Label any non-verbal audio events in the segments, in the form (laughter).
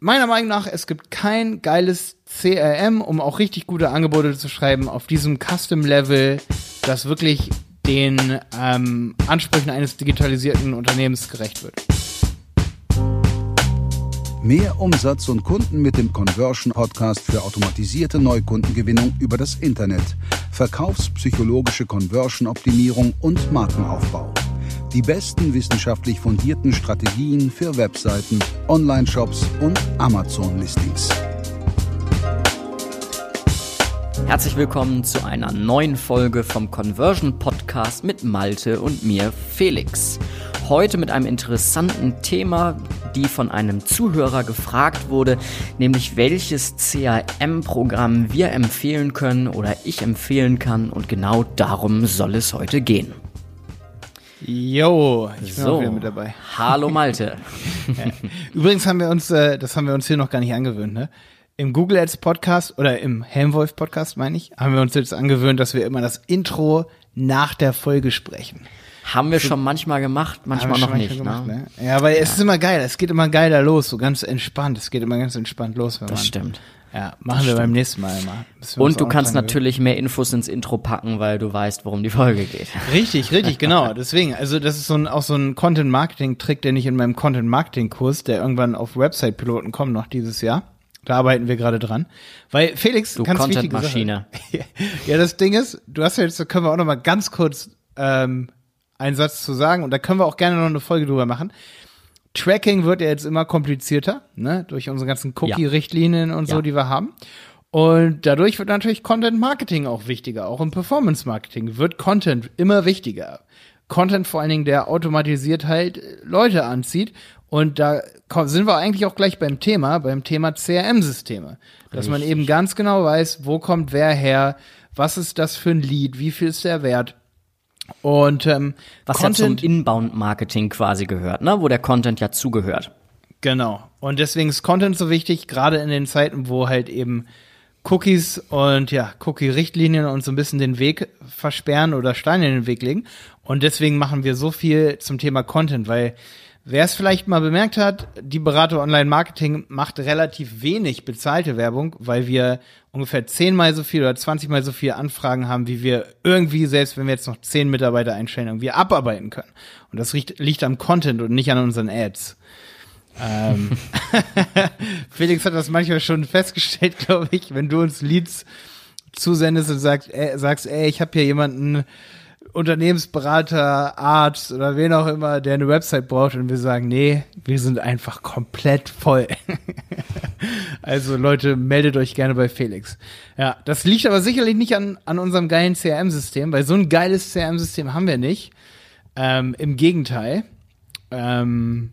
meiner Meinung nach, es gibt kein geiles CRM, um auch richtig gute Angebote zu schreiben auf diesem Custom-Level, das wirklich den ähm, Ansprüchen eines digitalisierten Unternehmens gerecht wird. Mehr Umsatz und Kunden mit dem Conversion Podcast für automatisierte Neukundengewinnung über das Internet, verkaufspsychologische Conversion Optimierung und Markenaufbau. Die besten wissenschaftlich fundierten Strategien für Webseiten, Online-Shops und Amazon-Listings. Herzlich willkommen zu einer neuen Folge vom Conversion Podcast mit Malte und mir Felix. Heute mit einem interessanten Thema, die von einem Zuhörer gefragt wurde, nämlich welches CRM-Programm wir empfehlen können oder ich empfehlen kann und genau darum soll es heute gehen. Jo, ich bin so. auch wieder mit dabei. Hallo Malte. (laughs) Übrigens haben wir uns, äh, das haben wir uns hier noch gar nicht angewöhnt, ne? Im Google Ads Podcast oder im Helmwolf Podcast, meine ich, haben wir uns jetzt angewöhnt, dass wir immer das Intro nach der Folge sprechen. Haben wir schon manchmal gemacht, manchmal noch nicht. Gemacht, ne? Ne? Ja, aber ja. es ist immer geil, es geht immer geiler los, so ganz entspannt. Es geht immer ganz entspannt los. Wenn das man, stimmt. Ja, machen wir beim nächsten Mal mal. Und du kannst natürlich mehr Infos ins Intro packen, weil du weißt, worum die Folge geht. Richtig, richtig, (laughs) genau. Deswegen, also das ist so ein, auch so ein Content-Marketing-Trick, den ich in meinem Content-Marketing-Kurs, der irgendwann auf Website-Piloten kommt noch dieses Jahr. Da arbeiten wir gerade dran. Weil Felix, du Content-Maschine. (laughs) ja, das Ding ist, du hast ja jetzt, da können wir auch noch mal ganz kurz ähm, einen Satz zu sagen und da können wir auch gerne noch eine Folge drüber machen. Tracking wird ja jetzt immer komplizierter, ne, durch unsere ganzen Cookie-Richtlinien und so, ja. die wir haben. Und dadurch wird natürlich Content Marketing auch wichtiger. Auch im Performance Marketing wird Content immer wichtiger. Content vor allen Dingen, der automatisiert halt Leute anzieht. Und da sind wir eigentlich auch gleich beim Thema, beim Thema CRM-Systeme. Dass man eben ganz genau weiß, wo kommt wer her, was ist das für ein Lead, wie viel ist der wert. Und ähm, was Content, ja zum Inbound-Marketing quasi gehört, ne? wo der Content ja zugehört. Genau. Und deswegen ist Content so wichtig, gerade in den Zeiten, wo halt eben Cookies und ja, Cookie-Richtlinien uns so ein bisschen den Weg versperren oder Steine in den Weg legen. Und deswegen machen wir so viel zum Thema Content, weil Wer es vielleicht mal bemerkt hat, die Berater Online Marketing macht relativ wenig bezahlte Werbung, weil wir ungefähr zehnmal so viel oder zwanzigmal so viel Anfragen haben, wie wir irgendwie, selbst wenn wir jetzt noch zehn Mitarbeiter einstellen, irgendwie abarbeiten können. Und das liegt, liegt am Content und nicht an unseren Ads. ähm, (laughs) (laughs) Felix hat das manchmal schon festgestellt, glaube ich, wenn du uns Leads zusendest und sagst, äh, sagst, ey, ich habe hier jemanden, Unternehmensberater, Arzt oder wen auch immer, der eine Website braucht und wir sagen, nee, wir sind einfach komplett voll. (laughs) also Leute, meldet euch gerne bei Felix. Ja, das liegt aber sicherlich nicht an, an unserem geilen CRM-System, weil so ein geiles CRM-System haben wir nicht. Ähm, Im Gegenteil. Ähm,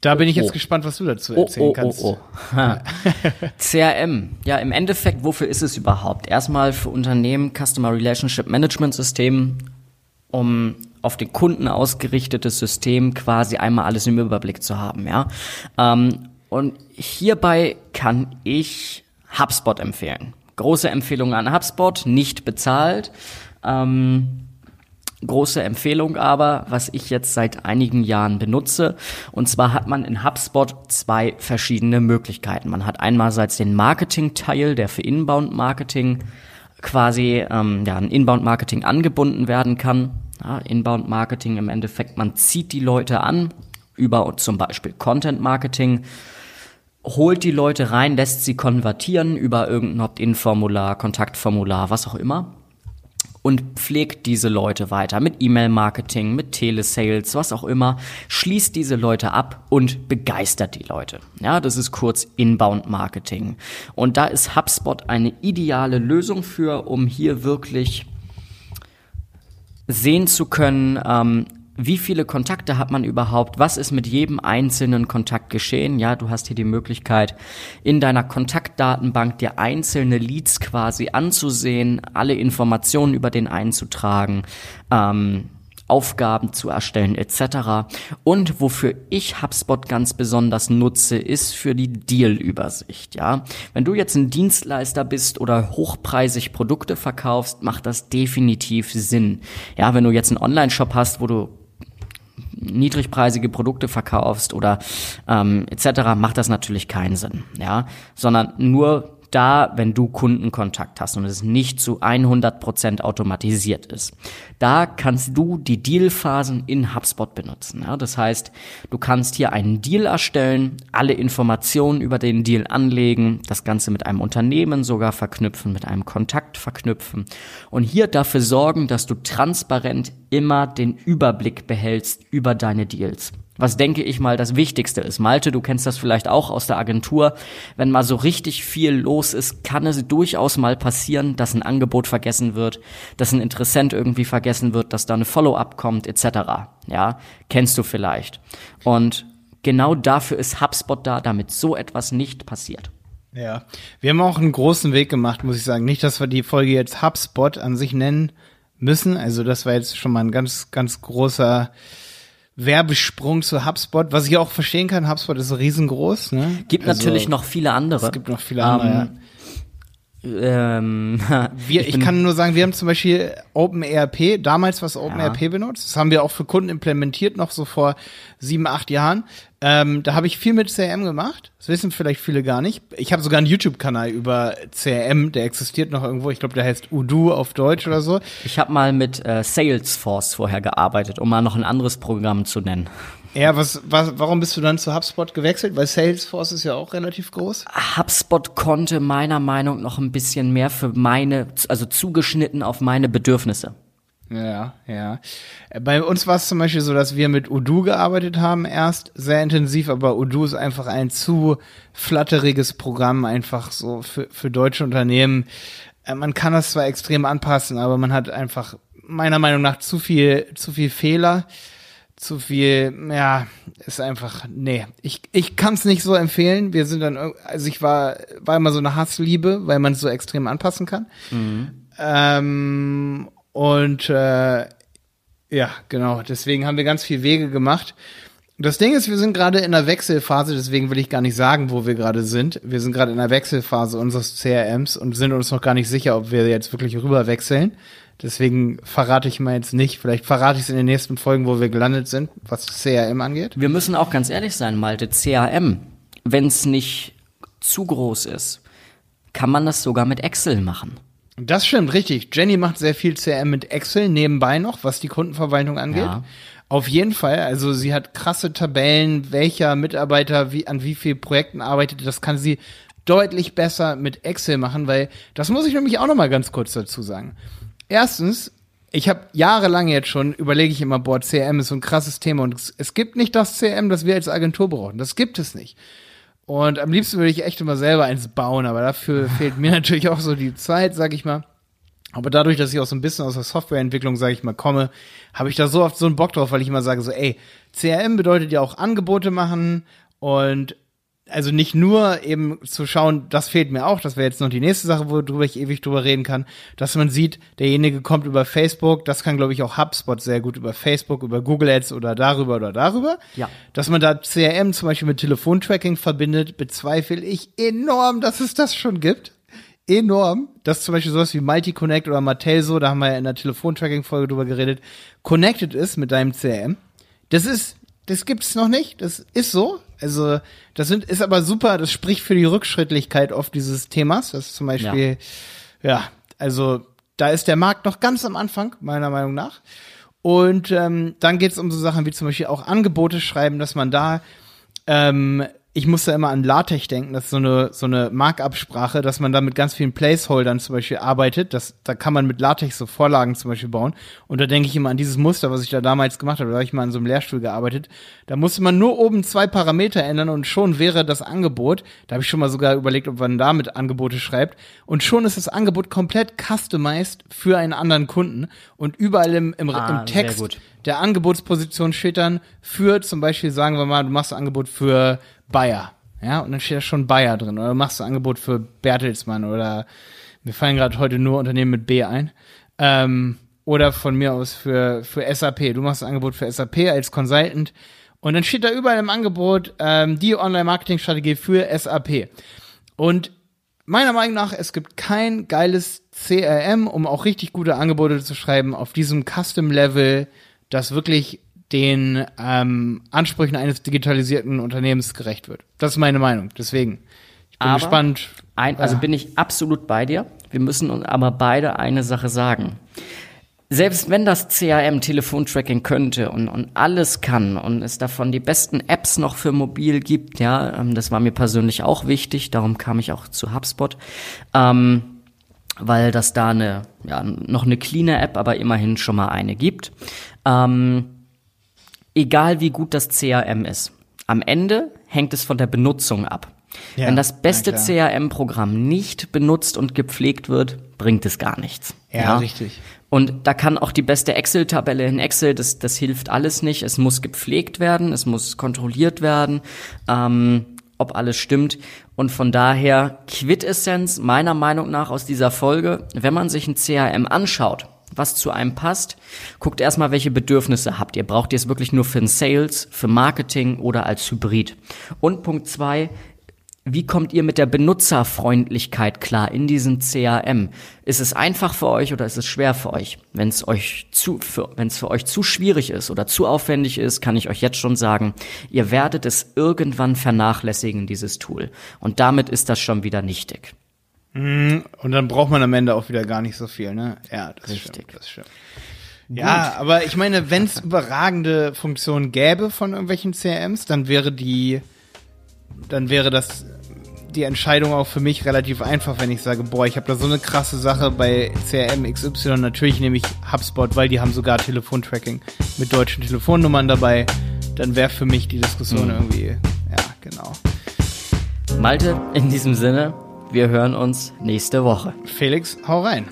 da bin ich jetzt oh. gespannt, was du dazu oh, erzählen oh, kannst. Oh, oh. (laughs) CRM, ja, im Endeffekt, wofür ist es überhaupt? Erstmal für Unternehmen Customer Relationship Management System, um auf den Kunden ausgerichtetes System quasi einmal alles im Überblick zu haben, ja. Ähm, und hierbei kann ich HubSpot empfehlen. Große Empfehlung an HubSpot, nicht bezahlt. Ähm, Große Empfehlung aber, was ich jetzt seit einigen Jahren benutze. Und zwar hat man in HubSpot zwei verschiedene Möglichkeiten. Man hat einerseits den Marketing-Teil, der für Inbound-Marketing quasi ähm, ja, ein Inbound-Marketing angebunden werden kann. Ja, Inbound-Marketing im Endeffekt, man zieht die Leute an über zum Beispiel Content-Marketing holt die Leute rein, lässt sie konvertieren über irgendein Opt-in-Formular, Kontaktformular, was auch immer und pflegt diese Leute weiter mit E-Mail-Marketing, mit Telesales, was auch immer, schließt diese Leute ab und begeistert die Leute. Ja, das ist kurz Inbound-Marketing. Und da ist HubSpot eine ideale Lösung für, um hier wirklich sehen zu können, ähm, wie viele Kontakte hat man überhaupt, was ist mit jedem einzelnen Kontakt geschehen. Ja, du hast hier die Möglichkeit, in deiner Kontaktdatenbank dir einzelne Leads quasi anzusehen, alle Informationen über den einzutragen. Ähm, Aufgaben zu erstellen etc. Und wofür ich HubSpot ganz besonders nutze, ist für die Deal-Übersicht. Ja, wenn du jetzt ein Dienstleister bist oder hochpreisig Produkte verkaufst, macht das definitiv Sinn. Ja, wenn du jetzt einen Online-Shop hast, wo du niedrigpreisige Produkte verkaufst oder ähm, etc., macht das natürlich keinen Sinn, ja, sondern nur da, wenn du Kundenkontakt hast und es nicht zu 100% automatisiert ist. Da kannst du die Dealphasen in HubSpot benutzen. Ja? Das heißt, du kannst hier einen Deal erstellen, alle Informationen über den Deal anlegen, das Ganze mit einem Unternehmen sogar verknüpfen, mit einem Kontakt verknüpfen und hier dafür sorgen, dass du transparent immer den Überblick behältst über deine Deals was denke ich mal das Wichtigste ist. Malte, du kennst das vielleicht auch aus der Agentur. Wenn mal so richtig viel los ist, kann es durchaus mal passieren, dass ein Angebot vergessen wird, dass ein Interessent irgendwie vergessen wird, dass da eine Follow-up kommt, etc. Ja, kennst du vielleicht. Und genau dafür ist HubSpot da, damit so etwas nicht passiert. Ja, wir haben auch einen großen Weg gemacht, muss ich sagen. Nicht, dass wir die Folge jetzt HubSpot an sich nennen müssen. Also das war jetzt schon mal ein ganz, ganz großer Werbesprung zu HubSpot, was ich auch verstehen kann. HubSpot ist riesengroß. Ne? Gibt also, natürlich noch viele andere. Es gibt noch viele andere. Um, ähm, ja. Ähm, (laughs) wir, ich, ich, kann nur sagen, wir haben zum Beispiel OpenERP, damals was OpenERP ja. benutzt. Das haben wir auch für Kunden implementiert, noch so vor sieben, acht Jahren. Ähm, da habe ich viel mit CRM gemacht. Das wissen vielleicht viele gar nicht. Ich habe sogar einen YouTube-Kanal über CRM, der existiert noch irgendwo. Ich glaube, der heißt Udo auf Deutsch oder so. Ich habe mal mit äh, Salesforce vorher gearbeitet, um mal noch ein anderes Programm zu nennen. Ja, was, was, warum bist du dann zu HubSpot gewechselt? Weil Salesforce ist ja auch relativ groß. HubSpot konnte meiner Meinung nach noch ein bisschen mehr für meine, also zugeschnitten auf meine Bedürfnisse. Ja, ja. Bei uns war es zum Beispiel so, dass wir mit Udo gearbeitet haben erst sehr intensiv, aber Udo ist einfach ein zu flatteriges Programm, einfach so für, für deutsche Unternehmen. Äh, man kann das zwar extrem anpassen, aber man hat einfach meiner Meinung nach zu viel, zu viel Fehler zu viel, ja, ist einfach, nee, ich, ich kann es nicht so empfehlen. Wir sind dann, also ich war, war immer so eine Hassliebe, weil man es so extrem anpassen kann. Mhm. Ähm, und äh, ja, genau, deswegen haben wir ganz viel Wege gemacht. Das Ding ist, wir sind gerade in der Wechselphase, deswegen will ich gar nicht sagen, wo wir gerade sind. Wir sind gerade in der Wechselphase unseres CRMs und sind uns noch gar nicht sicher, ob wir jetzt wirklich rüber wechseln. Deswegen verrate ich mal jetzt nicht. Vielleicht verrate ich es in den nächsten Folgen, wo wir gelandet sind, was CRM angeht. Wir müssen auch ganz ehrlich sein, Malte. CRM, wenn es nicht zu groß ist, kann man das sogar mit Excel machen. Das stimmt, richtig. Jenny macht sehr viel CRM mit Excel nebenbei noch, was die Kundenverwaltung angeht. Ja. Auf jeden Fall. Also sie hat krasse Tabellen, welcher Mitarbeiter wie, an wie vielen Projekten arbeitet. Das kann sie deutlich besser mit Excel machen, weil das muss ich nämlich auch noch mal ganz kurz dazu sagen. Erstens, ich habe jahrelang jetzt schon, überlege ich immer, boah, CRM ist so ein krasses Thema und es, es gibt nicht das CRM, das wir als Agentur brauchen. Das gibt es nicht. Und am liebsten würde ich echt immer selber eins bauen, aber dafür (laughs) fehlt mir natürlich auch so die Zeit, sag ich mal. Aber dadurch, dass ich auch so ein bisschen aus der Softwareentwicklung, sage ich mal, komme, habe ich da so oft so einen Bock drauf, weil ich immer sage so, ey, CRM bedeutet ja auch Angebote machen und also nicht nur eben zu schauen, das fehlt mir auch, das wäre jetzt noch die nächste Sache, worüber ich ewig drüber reden kann, dass man sieht, derjenige kommt über Facebook, das kann glaube ich auch HubSpot sehr gut über Facebook, über Google Ads oder darüber oder darüber. Ja. Dass man da CRM zum Beispiel mit Telefontracking verbindet, bezweifle ich enorm, dass es das schon gibt. Enorm, dass zum Beispiel sowas wie Multi-Connect oder Matelso, da haben wir ja in der Telefontracking-Folge drüber geredet, connected ist mit deinem CRM. Das ist, das gibt's noch nicht. Das ist so. Also, das sind, ist aber super, das spricht für die Rückschrittlichkeit oft dieses Themas. Das ist zum Beispiel, ja, ja also da ist der Markt noch ganz am Anfang, meiner Meinung nach. Und ähm, dann geht es um so Sachen wie zum Beispiel auch Angebote schreiben, dass man da ähm, ich musste immer an LaTeX denken, das ist so eine, so eine Markup-Sprache, dass man da mit ganz vielen Placeholdern zum Beispiel arbeitet. Das, da kann man mit LaTeX so Vorlagen zum Beispiel bauen. Und da denke ich immer an dieses Muster, was ich da damals gemacht habe. Da habe ich mal an so einem Lehrstuhl gearbeitet. Da musste man nur oben zwei Parameter ändern und schon wäre das Angebot. Da habe ich schon mal sogar überlegt, ob man damit Angebote schreibt. Und schon ist das Angebot komplett customized für einen anderen Kunden. Und überall im, im, ah, im Text der Angebotsposition steht dann für zum Beispiel, sagen wir mal, du machst ein Angebot für Bayer. Ja, und dann steht da schon Bayer drin. Oder du machst ein Angebot für Bertelsmann oder mir fallen gerade heute nur Unternehmen mit B ein. Ähm, oder von mir aus für, für SAP. Du machst ein Angebot für SAP als Consultant. Und dann steht da überall im Angebot ähm, die Online-Marketing-Strategie für SAP. Und meiner Meinung nach, es gibt kein geiles CRM, um auch richtig gute Angebote zu schreiben auf diesem Custom-Level, das wirklich den ähm, Ansprüchen eines digitalisierten Unternehmens gerecht wird. Das ist meine Meinung. Deswegen. Ich bin Aber gespannt. Ein, also bin ich absolut bei dir. Wir müssen uns aber beide eine Sache sagen. Selbst wenn das CRM Telefontracking könnte und, und alles kann und es davon die besten Apps noch für mobil gibt, ja, ähm, das war mir persönlich auch wichtig, darum kam ich auch zu HubSpot, ähm, weil das da eine, ja, noch eine cleaner App, aber immerhin schon mal eine gibt. Ähm, egal wie gut das CRM ist, am Ende hängt es von der Benutzung ab. Ja, Wenn das beste. CRM-Programm nicht benutzt und gepflegt wird, bringt es gar nichts. Ja, richtig. Und da kann auch die beste Excel-Tabelle in Excel, das, das hilft alles nicht. Es muss gepflegt werden, es muss kontrolliert werden, ähm, ob alles stimmt. Und von daher Quintessenz meiner Meinung nach aus dieser Folge, wenn man sich ein CRM anschaut, was zu einem passt, guckt erstmal, welche Bedürfnisse habt ihr. Braucht ihr es wirklich nur für den Sales, für Marketing oder als Hybrid? Und Punkt zwei, wie kommt ihr mit der Benutzerfreundlichkeit klar in diesem CRM? Ist es einfach für euch oder ist es schwer für euch? Wenn es euch zu, wenn es für euch zu schwierig ist oder zu aufwendig ist, kann ich euch jetzt schon sagen, ihr werdet es irgendwann vernachlässigen, dieses Tool. Und damit ist das schon wieder nichtig. Und dann braucht man am Ende auch wieder gar nicht so viel, ne? Ja, das Richtig. stimmt. Das stimmt. Ja, aber ich meine, wenn es überragende Funktionen gäbe von irgendwelchen CRMs, dann wäre die, dann wäre das die Entscheidung auch für mich relativ einfach, wenn ich sage, boah, ich habe da so eine krasse Sache bei CRM XY. Natürlich nehme ich HubSpot, weil die haben sogar Telefontracking mit deutschen Telefonnummern dabei. Dann wäre für mich die Diskussion irgendwie, ja, genau. Malte, in diesem Sinne, wir hören uns nächste Woche. Felix, hau rein.